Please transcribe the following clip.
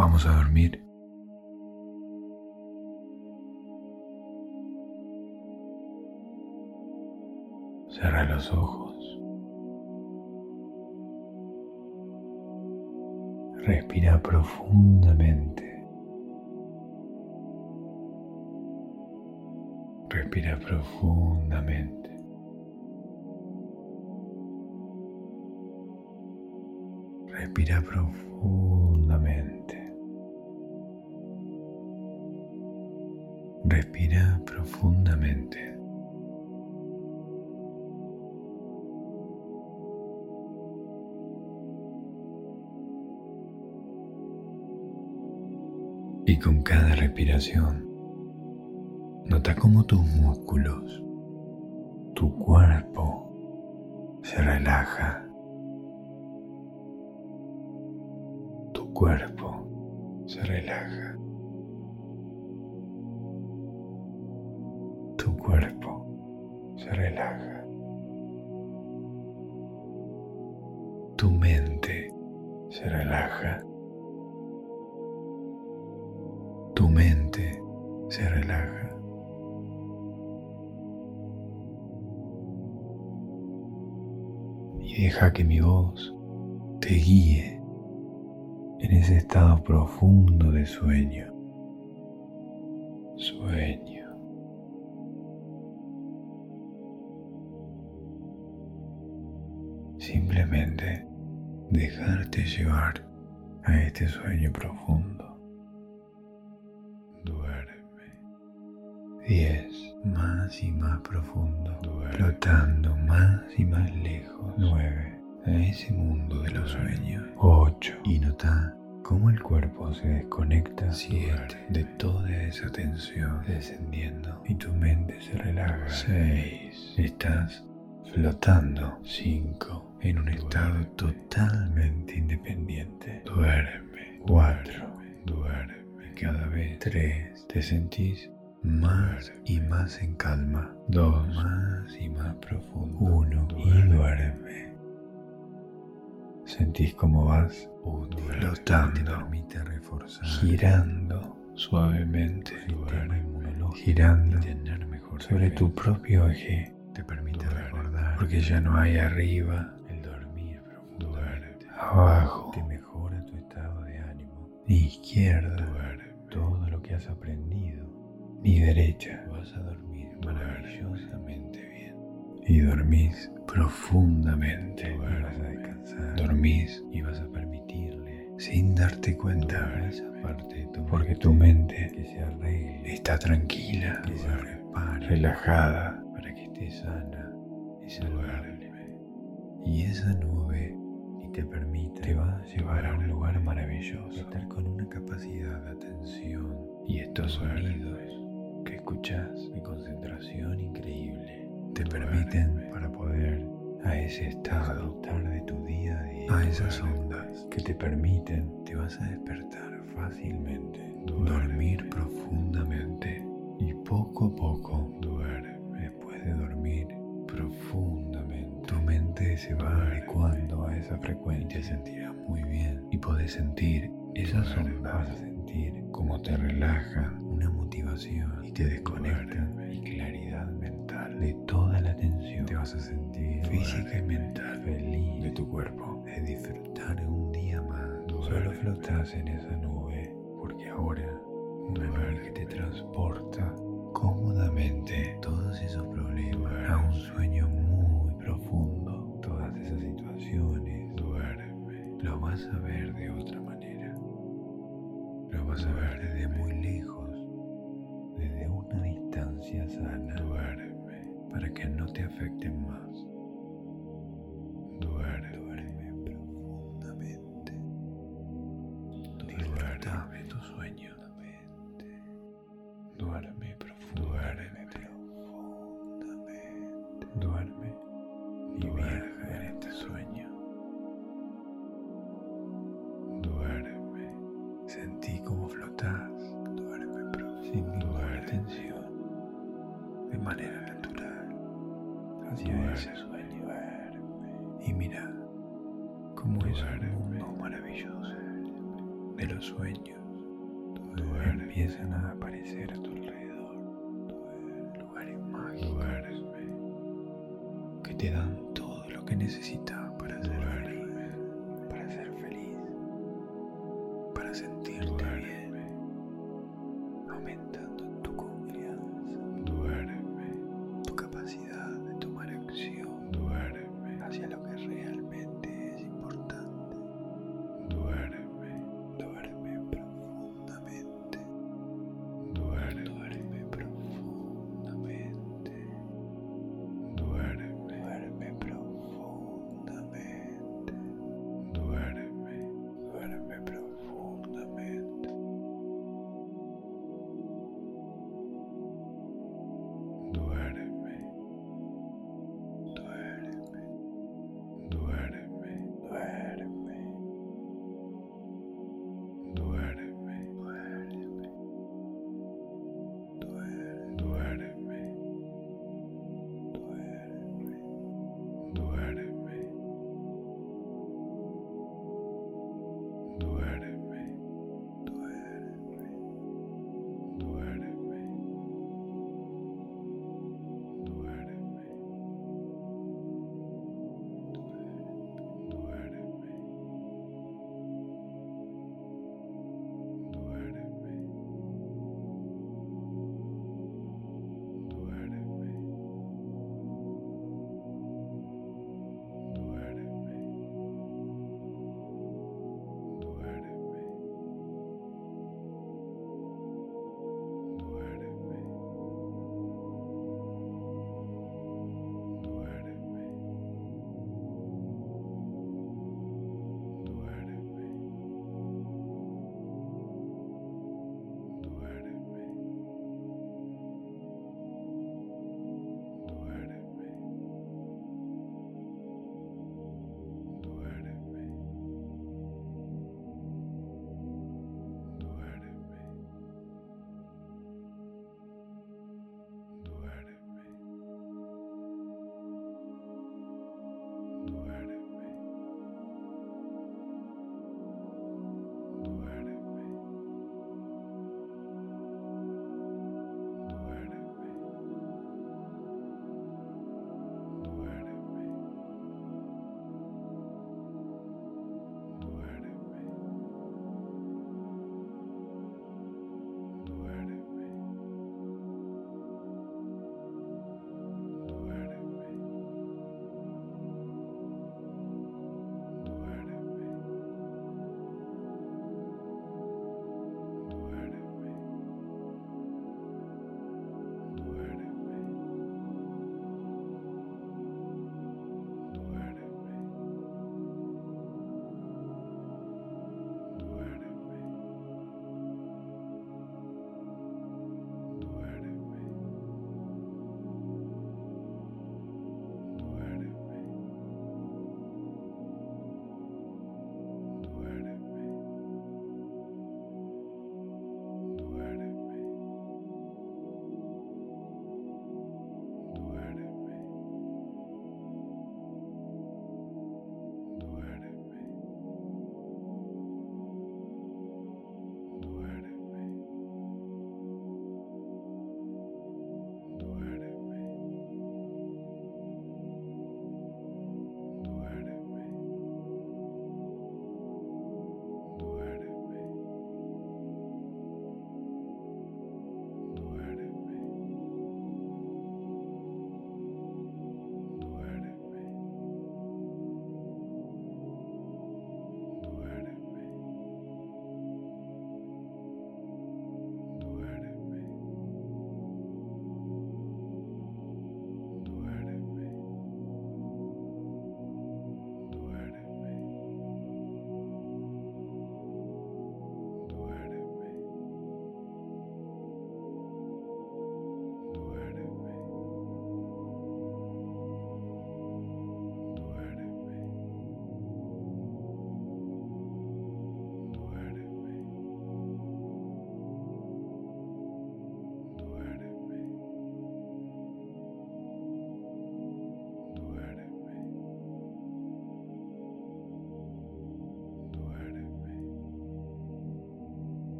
Vamos a dormir. Cierra los ojos. Respira profundamente. Respira profundamente. Respira profundamente. Respira profundamente. Y con cada respiración, nota cómo tus músculos, tu cuerpo se relaja. Tu cuerpo se relaja. Cuerpo se relaja. Tu mente se relaja. Tu mente se relaja. Y deja que mi voz te guíe en ese estado profundo de sueño. Más y más profundo. Duerme. Flotando más y más lejos. Nueve. A ese mundo de los sueños. Ocho. Y nota cómo el cuerpo se desconecta. Siete. De toda esa tensión descendiendo. Y tu mente se relaja. Seis. Estás flotando. Cinco en un estado totalmente independiente. Duerme. Cuatro. Duerme. Cada vez tres. Te sentís más y más en calma. Dos. Más y más profundo. Uno. Y duerme. Sentís como vas flotando. Te permite reforzar. Girando suavemente. Girando sobre tu propio eje. Te permite recordar. Porque ya no hay arriba abajo. Te mejora tu estado de ánimo. Ni izquierda. Todo lo que has aprendido. Ni derecha. Vas a dormir maravillosamente bien. Y dormís profundamente. Vas a descansar. Dormís y vas a permitirle, sin darte cuenta, parte de tu porque tu mente que se arregle, está tranquila, que se repara, relajada, para que esté sana y saludable. Y esa nube te permite, te va a llevar a un lugar maravilloso, estar con una capacidad de atención y estos sonidos que escuchas de concentración increíble. Te permiten para poder a ese estado de tu día a día, a esas ondas que te permiten, te vas a despertar fácilmente, dormir profundamente y poco a poco duerme. Después de dormir profundamente. Tu mente se va adecuando a esa frecuencia, sentirás muy bien y podés sentir esas ondas, sentir cómo te relajan, una motivación y te desconectan y claridad mental de toda la tensión. Te vas a sentir física y mental feliz de tu cuerpo, de disfrutar un día más. Solo flotas en esa nube porque ahora una nube que te transporta cómodamente todos esos problemas a un sueño muy profundo. Todas esas situaciones, duerme. Lo vas a ver de otra manera. Lo vas a ver desde muy lejos, desde una distancia sana. Duerme para que no te afecten más.